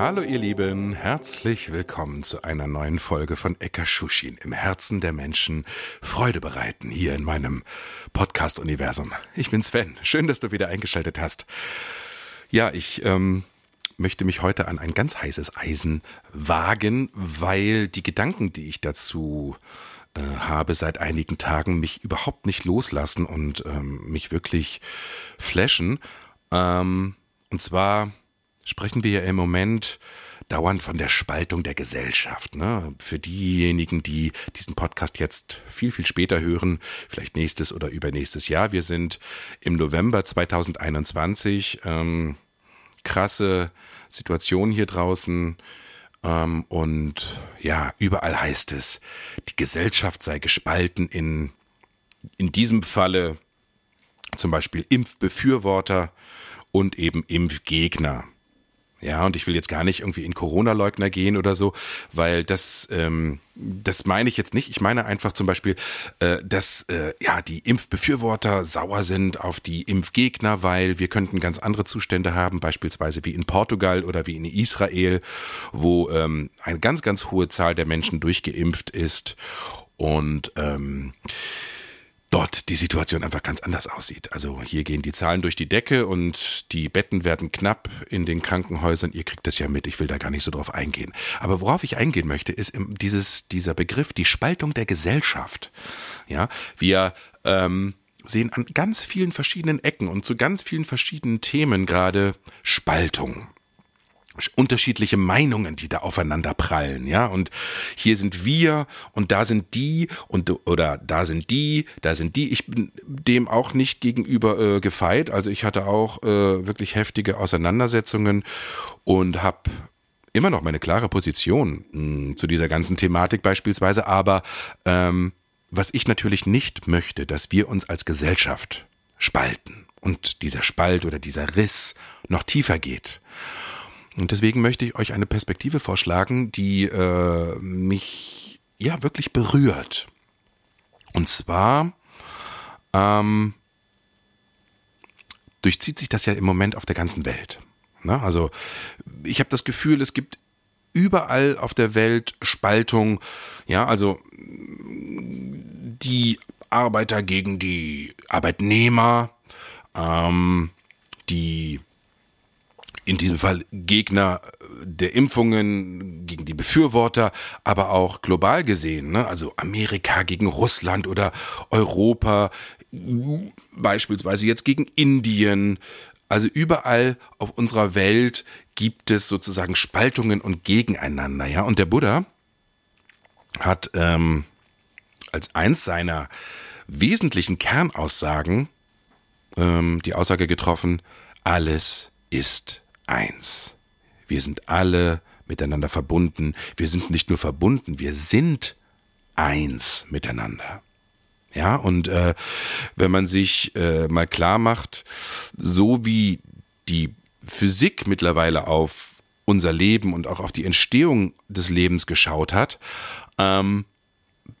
Hallo ihr Lieben, herzlich willkommen zu einer neuen Folge von Ekashushin im Herzen der Menschen Freude bereiten hier in meinem Podcast-Universum. Ich bin Sven, schön, dass du wieder eingeschaltet hast. Ja, ich ähm, möchte mich heute an ein ganz heißes Eisen wagen, weil die Gedanken, die ich dazu äh, habe seit einigen Tagen, mich überhaupt nicht loslassen und ähm, mich wirklich flashen. Ähm, und zwar sprechen wir ja im Moment dauernd von der Spaltung der Gesellschaft. Ne? Für diejenigen, die diesen Podcast jetzt viel, viel später hören, vielleicht nächstes oder übernächstes Jahr. Wir sind im November 2021. Ähm, krasse Situation hier draußen. Ähm, und ja, überall heißt es, die Gesellschaft sei gespalten in, in diesem Falle zum Beispiel Impfbefürworter und eben Impfgegner. Ja, und ich will jetzt gar nicht irgendwie in Corona-Leugner gehen oder so, weil das, ähm, das meine ich jetzt nicht. Ich meine einfach zum Beispiel, äh, dass äh, ja die Impfbefürworter sauer sind auf die Impfgegner, weil wir könnten ganz andere Zustände haben, beispielsweise wie in Portugal oder wie in Israel, wo ähm, eine ganz, ganz hohe Zahl der Menschen durchgeimpft ist und ähm, dort die Situation einfach ganz anders aussieht. Also hier gehen die Zahlen durch die Decke und die Betten werden knapp in den Krankenhäusern. Ihr kriegt das ja mit. Ich will da gar nicht so drauf eingehen. Aber worauf ich eingehen möchte, ist dieses, dieser Begriff, die Spaltung der Gesellschaft. Ja, wir, ähm, sehen an ganz vielen verschiedenen Ecken und zu ganz vielen verschiedenen Themen gerade Spaltung unterschiedliche Meinungen, die da aufeinander prallen, ja. Und hier sind wir und da sind die und oder da sind die, da sind die. Ich bin dem auch nicht gegenüber äh, gefeit. Also ich hatte auch äh, wirklich heftige Auseinandersetzungen und habe immer noch meine klare Position mh, hm, zu dieser ganzen Thematik beispielsweise. Aber ähm, was ich natürlich nicht möchte, dass wir uns als Gesellschaft spalten und dieser Spalt oder dieser Riss noch tiefer geht. Und deswegen möchte ich euch eine Perspektive vorschlagen, die äh, mich ja wirklich berührt. Und zwar ähm, durchzieht sich das ja im Moment auf der ganzen Welt. Na, also ich habe das Gefühl, es gibt überall auf der Welt Spaltung. Ja, also die Arbeiter gegen die Arbeitnehmer, ähm, die in diesem Fall Gegner der Impfungen, gegen die Befürworter, aber auch global gesehen, ne? also Amerika gegen Russland oder Europa, beispielsweise jetzt gegen Indien. Also überall auf unserer Welt gibt es sozusagen Spaltungen und Gegeneinander, ja. Und der Buddha hat ähm, als eins seiner wesentlichen Kernaussagen ähm, die Aussage getroffen: Alles ist eins. Wir sind alle miteinander verbunden. Wir sind nicht nur verbunden, wir sind eins miteinander. Ja, und äh, wenn man sich äh, mal klar macht, so wie die Physik mittlerweile auf unser Leben und auch auf die Entstehung des Lebens geschaut hat, ähm,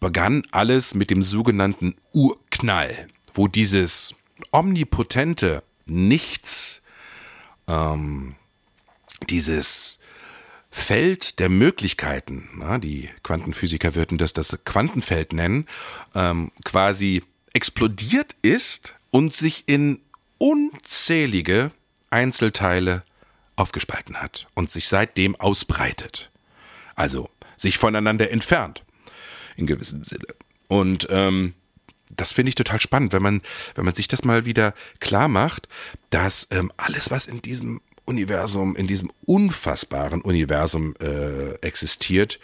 begann alles mit dem sogenannten Urknall, wo dieses omnipotente Nichts ähm, dieses Feld der Möglichkeiten, na, die Quantenphysiker würden das das Quantenfeld nennen, ähm, quasi explodiert ist und sich in unzählige Einzelteile aufgespalten hat und sich seitdem ausbreitet. Also sich voneinander entfernt, in gewissem Sinne. Und ähm, das finde ich total spannend, wenn man, wenn man sich das mal wieder klar macht, dass ähm, alles, was in diesem Universum, in diesem unfassbaren Universum äh, existiert,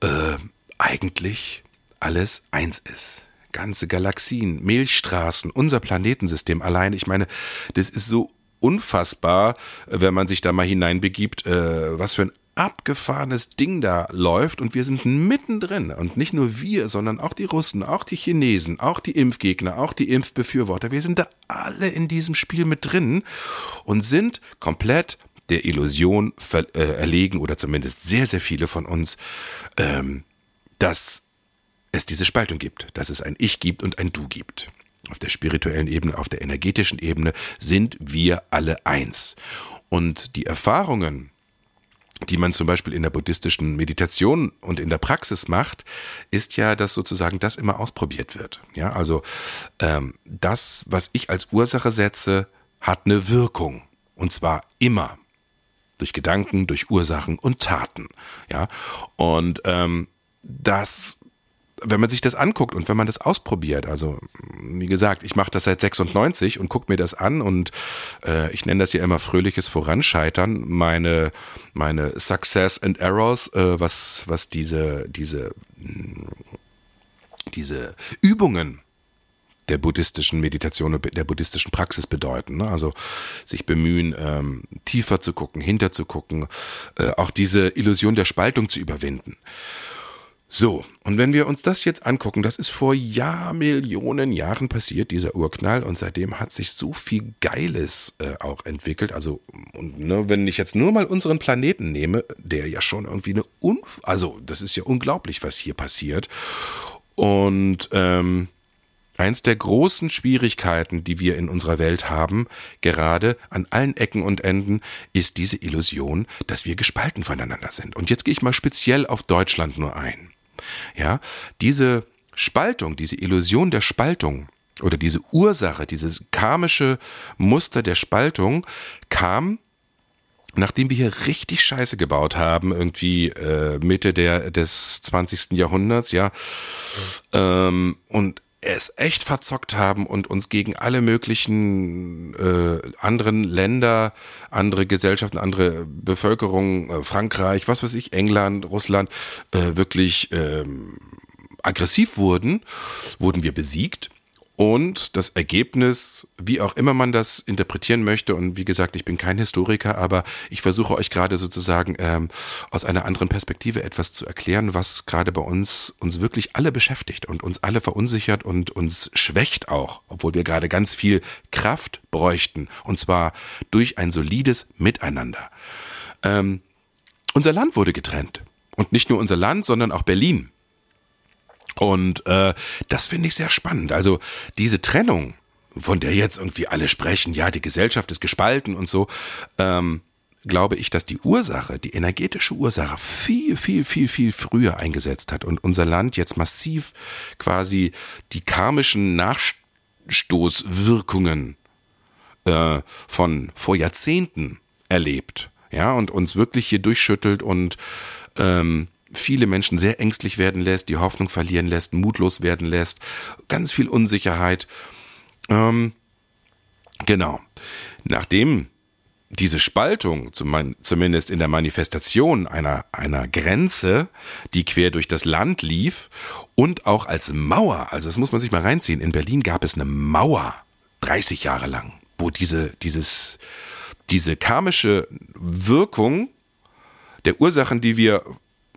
äh, eigentlich alles eins ist. Ganze Galaxien, Milchstraßen, unser Planetensystem allein, ich meine, das ist so unfassbar, wenn man sich da mal hineinbegibt, äh, was für ein abgefahrenes Ding da läuft und wir sind mittendrin. Und nicht nur wir, sondern auch die Russen, auch die Chinesen, auch die Impfgegner, auch die Impfbefürworter. Wir sind da alle in diesem Spiel mit drin und sind komplett der Illusion äh, erlegen oder zumindest sehr, sehr viele von uns, ähm, dass es diese Spaltung gibt, dass es ein Ich gibt und ein Du gibt. Auf der spirituellen Ebene, auf der energetischen Ebene sind wir alle eins. Und die Erfahrungen, die man zum Beispiel in der buddhistischen Meditation und in der Praxis macht, ist ja, dass sozusagen das immer ausprobiert wird. Ja, also ähm, das, was ich als Ursache setze, hat eine Wirkung. Und zwar immer. Durch Gedanken, durch Ursachen und Taten. Ja, und ähm, das wenn man sich das anguckt und wenn man das ausprobiert, also wie gesagt, ich mache das seit 96 und gucke mir das an und äh, ich nenne das ja immer fröhliches Voranscheitern, meine, meine Success and Errors, äh, was, was diese, diese, diese Übungen der buddhistischen Meditation und der buddhistischen Praxis bedeuten. Ne? Also sich bemühen, ähm, tiefer zu gucken, hinterzugucken, äh, auch diese Illusion der Spaltung zu überwinden. So, und wenn wir uns das jetzt angucken, das ist vor Jahrmillionen Jahren passiert, dieser Urknall, und seitdem hat sich so viel Geiles äh, auch entwickelt. Also, und, ne, wenn ich jetzt nur mal unseren Planeten nehme, der ja schon irgendwie eine Un also das ist ja unglaublich, was hier passiert. Und ähm, Eins der großen Schwierigkeiten, die wir in unserer Welt haben, gerade an allen Ecken und Enden, ist diese Illusion, dass wir gespalten voneinander sind. Und jetzt gehe ich mal speziell auf Deutschland nur ein. Ja, diese Spaltung, diese Illusion der Spaltung oder diese Ursache, dieses karmische Muster der Spaltung kam nachdem wir hier richtig Scheiße gebaut haben, irgendwie äh, Mitte der, des 20. Jahrhunderts, ja, ähm, und es echt verzockt haben und uns gegen alle möglichen äh, anderen Länder, andere Gesellschaften, andere Bevölkerung, äh, Frankreich, was weiß ich, England, Russland, äh, wirklich äh, aggressiv wurden, wurden wir besiegt. Und das Ergebnis, wie auch immer man das interpretieren möchte, und wie gesagt, ich bin kein Historiker, aber ich versuche euch gerade sozusagen ähm, aus einer anderen Perspektive etwas zu erklären, was gerade bei uns uns wirklich alle beschäftigt und uns alle verunsichert und uns schwächt auch, obwohl wir gerade ganz viel Kraft bräuchten, und zwar durch ein solides Miteinander. Ähm, unser Land wurde getrennt. Und nicht nur unser Land, sondern auch Berlin. Und äh, das finde ich sehr spannend. Also diese Trennung, von der jetzt irgendwie alle sprechen, ja, die Gesellschaft ist gespalten und so, ähm, glaube ich, dass die Ursache, die energetische Ursache viel, viel, viel, viel früher eingesetzt hat und unser Land jetzt massiv quasi die karmischen Nachstoßwirkungen äh, von vor Jahrzehnten erlebt. Ja, und uns wirklich hier durchschüttelt und ähm, viele Menschen sehr ängstlich werden lässt, die Hoffnung verlieren lässt, mutlos werden lässt, ganz viel Unsicherheit. Ähm, genau. Nachdem diese Spaltung, zumindest in der Manifestation einer, einer Grenze, die quer durch das Land lief und auch als Mauer, also das muss man sich mal reinziehen, in Berlin gab es eine Mauer, 30 Jahre lang, wo diese, dieses, diese karmische Wirkung der Ursachen, die wir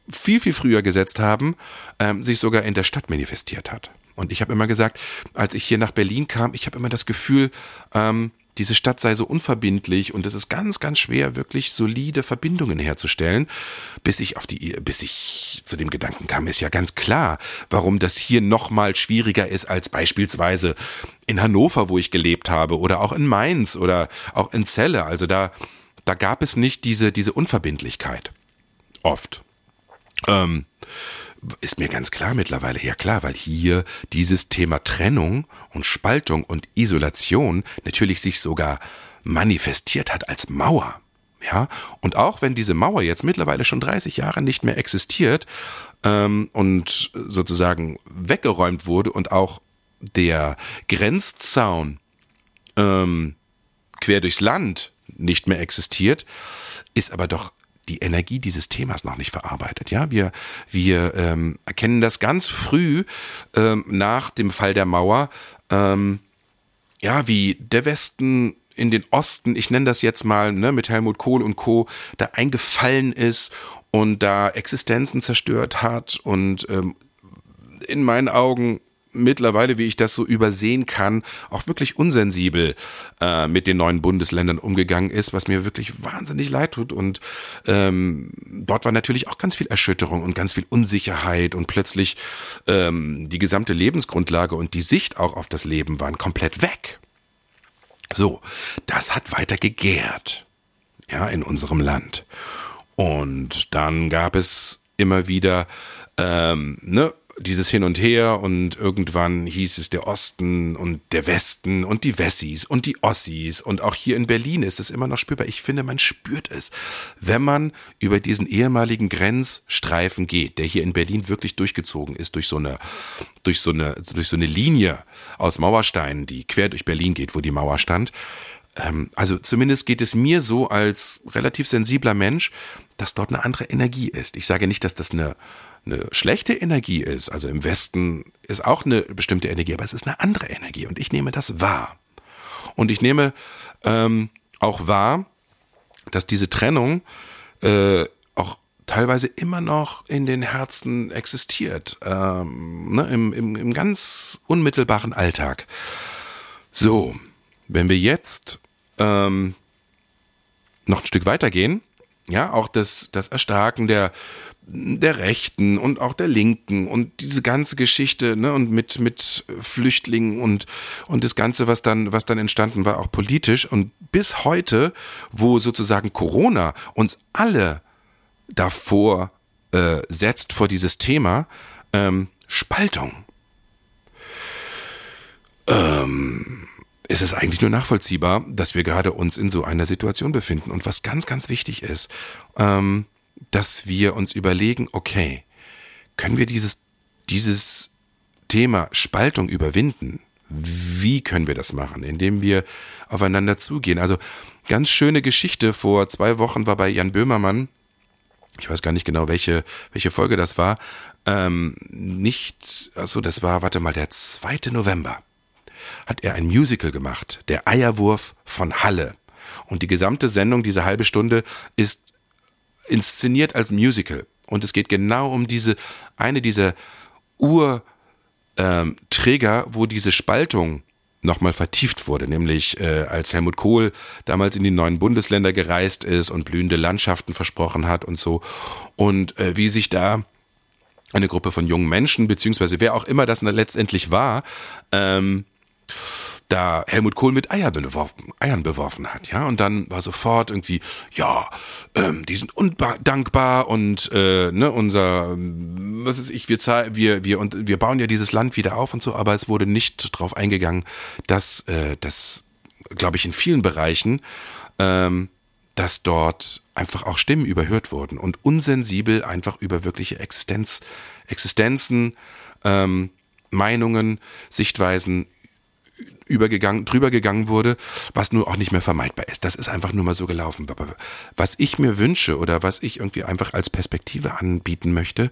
viel, viel früher gesetzt haben, ähm, sich sogar in der Stadt manifestiert hat. Und ich habe immer gesagt, als ich hier nach Berlin kam, ich habe immer das Gefühl, ähm, diese Stadt sei so unverbindlich und es ist ganz, ganz schwer, wirklich solide Verbindungen herzustellen. Bis ich auf die, bis ich zu dem Gedanken kam, ist ja ganz klar, warum das hier nochmal schwieriger ist als beispielsweise in Hannover, wo ich gelebt habe, oder auch in Mainz oder auch in Celle. Also da, da gab es nicht diese, diese Unverbindlichkeit. Oft. Ähm, ist mir ganz klar mittlerweile, ja klar, weil hier dieses Thema Trennung und Spaltung und Isolation natürlich sich sogar manifestiert hat als Mauer. Ja, und auch wenn diese Mauer jetzt mittlerweile schon 30 Jahre nicht mehr existiert ähm, und sozusagen weggeräumt wurde und auch der Grenzzaun ähm, quer durchs Land nicht mehr existiert, ist aber doch die Energie dieses Themas noch nicht verarbeitet. Ja, wir, wir ähm, erkennen das ganz früh ähm, nach dem Fall der Mauer, ähm, ja, wie der Westen in den Osten, ich nenne das jetzt mal, ne, mit Helmut Kohl und Co., da eingefallen ist und da Existenzen zerstört hat und ähm, in meinen Augen mittlerweile, wie ich das so übersehen kann, auch wirklich unsensibel äh, mit den neuen Bundesländern umgegangen ist, was mir wirklich wahnsinnig leid tut. Und ähm, dort war natürlich auch ganz viel Erschütterung und ganz viel Unsicherheit und plötzlich ähm, die gesamte Lebensgrundlage und die Sicht auch auf das Leben waren komplett weg. So, das hat weiter gegärt, ja, in unserem Land. Und dann gab es immer wieder ähm, ne, dieses Hin und Her und irgendwann hieß es der Osten und der Westen und die Wessis und die Ossis und auch hier in Berlin ist es immer noch spürbar. Ich finde, man spürt es, wenn man über diesen ehemaligen Grenzstreifen geht, der hier in Berlin wirklich durchgezogen ist durch so eine durch so eine durch so eine Linie aus Mauersteinen, die quer durch Berlin geht, wo die Mauer stand. Ähm, also zumindest geht es mir so als relativ sensibler Mensch, dass dort eine andere Energie ist. Ich sage nicht, dass das eine eine schlechte Energie ist, also im Westen ist auch eine bestimmte Energie, aber es ist eine andere Energie und ich nehme das wahr. Und ich nehme ähm, auch wahr, dass diese Trennung äh, auch teilweise immer noch in den Herzen existiert, ähm, ne, im, im, im ganz unmittelbaren Alltag. So, wenn wir jetzt ähm, noch ein Stück weitergehen, ja, auch das, das Erstarken der der Rechten und auch der Linken und diese ganze Geschichte, ne, und mit, mit Flüchtlingen und, und das Ganze, was dann, was dann entstanden war, auch politisch. Und bis heute, wo sozusagen Corona uns alle davor äh, setzt, vor dieses Thema, ähm, Spaltung. Ähm, ist es eigentlich nur nachvollziehbar, dass wir gerade uns in so einer Situation befinden. Und was ganz, ganz wichtig ist, ähm, dass wir uns überlegen, okay, können wir dieses, dieses Thema Spaltung überwinden? Wie können wir das machen? Indem wir aufeinander zugehen. Also ganz schöne Geschichte. Vor zwei Wochen war bei Jan Böhmermann, ich weiß gar nicht genau, welche, welche Folge das war, ähm, nicht, also das war, warte mal, der 2. November hat er ein Musical gemacht, der Eierwurf von Halle. Und die gesamte Sendung, diese halbe Stunde, ist inszeniert als Musical. Und es geht genau um diese, eine dieser Urträger, ähm, wo diese Spaltung nochmal vertieft wurde, nämlich äh, als Helmut Kohl damals in die neuen Bundesländer gereist ist und blühende Landschaften versprochen hat und so. Und äh, wie sich da eine Gruppe von jungen Menschen, beziehungsweise wer auch immer das letztendlich war, ähm, da Helmut Kohl mit Eier beworfen, Eiern beworfen hat, ja, und dann war sofort irgendwie, ja, ähm, die sind undankbar und äh, ne, unser, was ist ich, wir wir wir und wir bauen ja dieses Land wieder auf und so, aber es wurde nicht darauf eingegangen, dass äh, das, glaube ich, in vielen Bereichen, ähm, dass dort einfach auch Stimmen überhört wurden und unsensibel einfach über wirkliche Existenz, Existenzen, ähm, Meinungen, Sichtweisen übergegangen, drüber gegangen wurde, was nur auch nicht mehr vermeidbar ist. Das ist einfach nur mal so gelaufen. Was ich mir wünsche oder was ich irgendwie einfach als Perspektive anbieten möchte,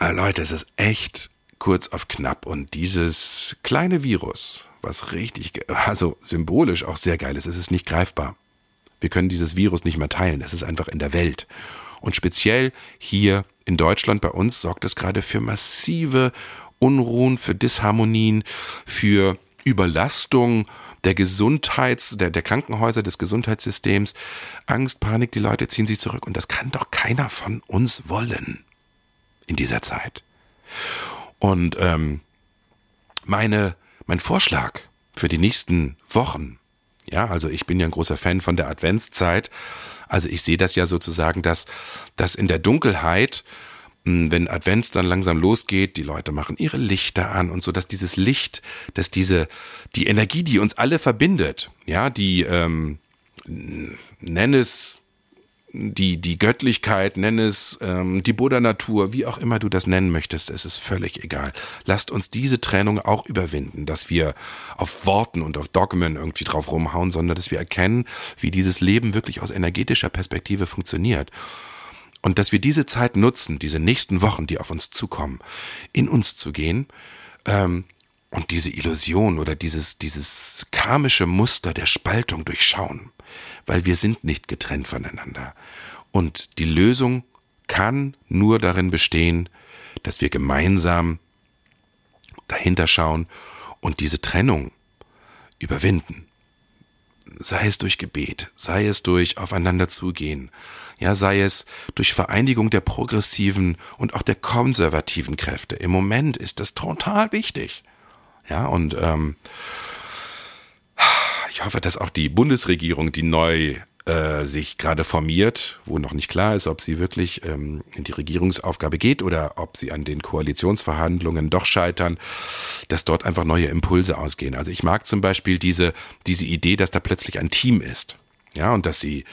äh, Leute, es ist echt kurz auf knapp und dieses kleine Virus, was richtig, also symbolisch auch sehr geil ist, es ist nicht greifbar. Wir können dieses Virus nicht mehr teilen, es ist einfach in der Welt. Und speziell hier in Deutschland bei uns sorgt es gerade für massive Unruhen, für Disharmonien, für Überlastung der Gesundheits-, der, der Krankenhäuser, des Gesundheitssystems. Angst, Panik, die Leute ziehen sich zurück. Und das kann doch keiner von uns wollen in dieser Zeit. Und ähm, meine, mein Vorschlag für die nächsten Wochen, ja, also ich bin ja ein großer Fan von der Adventszeit. Also ich sehe das ja sozusagen, dass, dass in der Dunkelheit wenn Advents dann langsam losgeht, die Leute machen ihre Lichter an und so, dass dieses Licht, dass diese, die Energie, die uns alle verbindet, ja, die, ähm, nenn es die, die Göttlichkeit, nenn es ähm, die Buddha-Natur, wie auch immer du das nennen möchtest, es ist völlig egal. Lasst uns diese Trennung auch überwinden, dass wir auf Worten und auf Dogmen irgendwie drauf rumhauen, sondern dass wir erkennen, wie dieses Leben wirklich aus energetischer Perspektive funktioniert. Und dass wir diese Zeit nutzen, diese nächsten Wochen, die auf uns zukommen, in uns zu gehen, ähm, und diese Illusion oder dieses, dieses karmische Muster der Spaltung durchschauen, weil wir sind nicht getrennt voneinander. Und die Lösung kann nur darin bestehen, dass wir gemeinsam dahinter schauen und diese Trennung überwinden. Sei es durch Gebet, sei es durch aufeinander zugehen, ja, sei es durch Vereinigung der progressiven und auch der konservativen Kräfte. Im Moment ist das total wichtig. Ja, und ähm, ich hoffe, dass auch die Bundesregierung, die neu äh, sich gerade formiert, wo noch nicht klar ist, ob sie wirklich ähm, in die Regierungsaufgabe geht oder ob sie an den Koalitionsverhandlungen doch scheitern, dass dort einfach neue Impulse ausgehen. Also ich mag zum Beispiel diese, diese Idee, dass da plötzlich ein Team ist. Ja, und dass sie,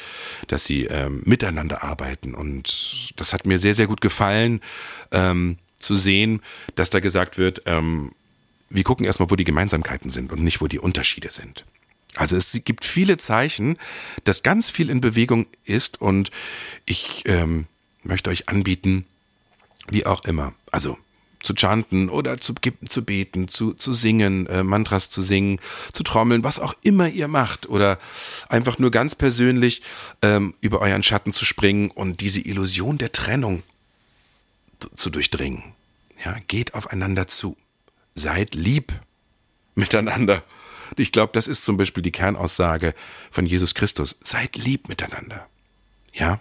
dass sie ähm, miteinander arbeiten. Und das hat mir sehr, sehr gut gefallen, ähm, zu sehen, dass da gesagt wird, ähm, wir gucken erstmal, wo die Gemeinsamkeiten sind und nicht, wo die Unterschiede sind. Also es gibt viele Zeichen, dass ganz viel in Bewegung ist und ich ähm, möchte euch anbieten, wie auch immer, also zu chanten oder zu, zu beten, zu, zu singen, äh, Mantras zu singen, zu trommeln, was auch immer ihr macht oder einfach nur ganz persönlich ähm, über euren Schatten zu springen und diese Illusion der Trennung zu durchdringen. Ja, geht aufeinander zu. Seid lieb miteinander. Ich glaube, das ist zum Beispiel die Kernaussage von Jesus Christus. Seid lieb miteinander. Ja?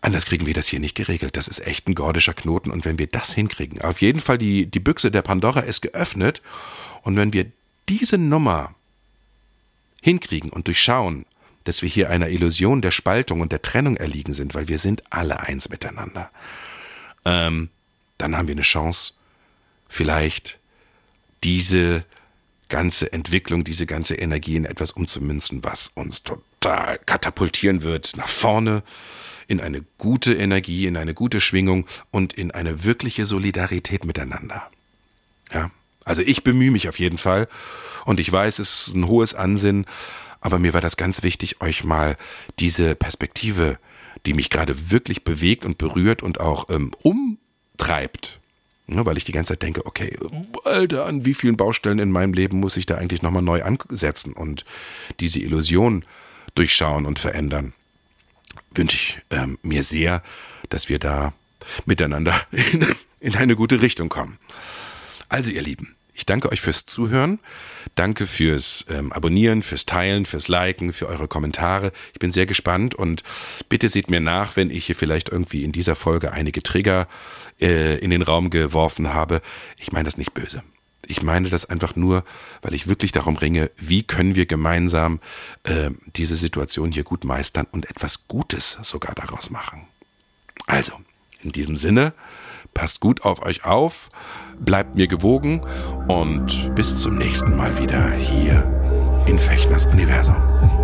Anders kriegen wir das hier nicht geregelt. Das ist echt ein gordischer Knoten. Und wenn wir das hinkriegen, auf jeden Fall die, die Büchse der Pandora ist geöffnet. Und wenn wir diese Nummer hinkriegen und durchschauen, dass wir hier einer Illusion der Spaltung und der Trennung erliegen sind, weil wir sind alle eins miteinander, ähm, dann haben wir eine Chance, vielleicht diese ganze Entwicklung, diese ganze Energie in etwas umzumünzen, was uns total katapultieren wird nach vorne in eine gute Energie, in eine gute Schwingung und in eine wirkliche Solidarität miteinander. Ja, also ich bemühe mich auf jeden Fall und ich weiß, es ist ein hohes Ansinnen, aber mir war das ganz wichtig, euch mal diese Perspektive, die mich gerade wirklich bewegt und berührt und auch ähm, umtreibt, Ne, weil ich die ganze Zeit denke, okay, Alter, an wie vielen Baustellen in meinem Leben muss ich da eigentlich nochmal neu ansetzen und diese Illusion durchschauen und verändern. Wünsche ich ähm, mir sehr, dass wir da miteinander in, in eine gute Richtung kommen. Also ihr Lieben, ich danke euch fürs Zuhören. Danke fürs ähm, Abonnieren, fürs Teilen, fürs Liken, für eure Kommentare. Ich bin sehr gespannt und bitte seht mir nach, wenn ich hier vielleicht irgendwie in dieser Folge einige Trigger äh, in den Raum geworfen habe. Ich meine das nicht böse. Ich meine das einfach nur, weil ich wirklich darum ringe, wie können wir gemeinsam äh, diese Situation hier gut meistern und etwas Gutes sogar daraus machen. Also, in diesem Sinne, passt gut auf euch auf bleibt mir gewogen und bis zum nächsten Mal wieder hier in Fechners Universum.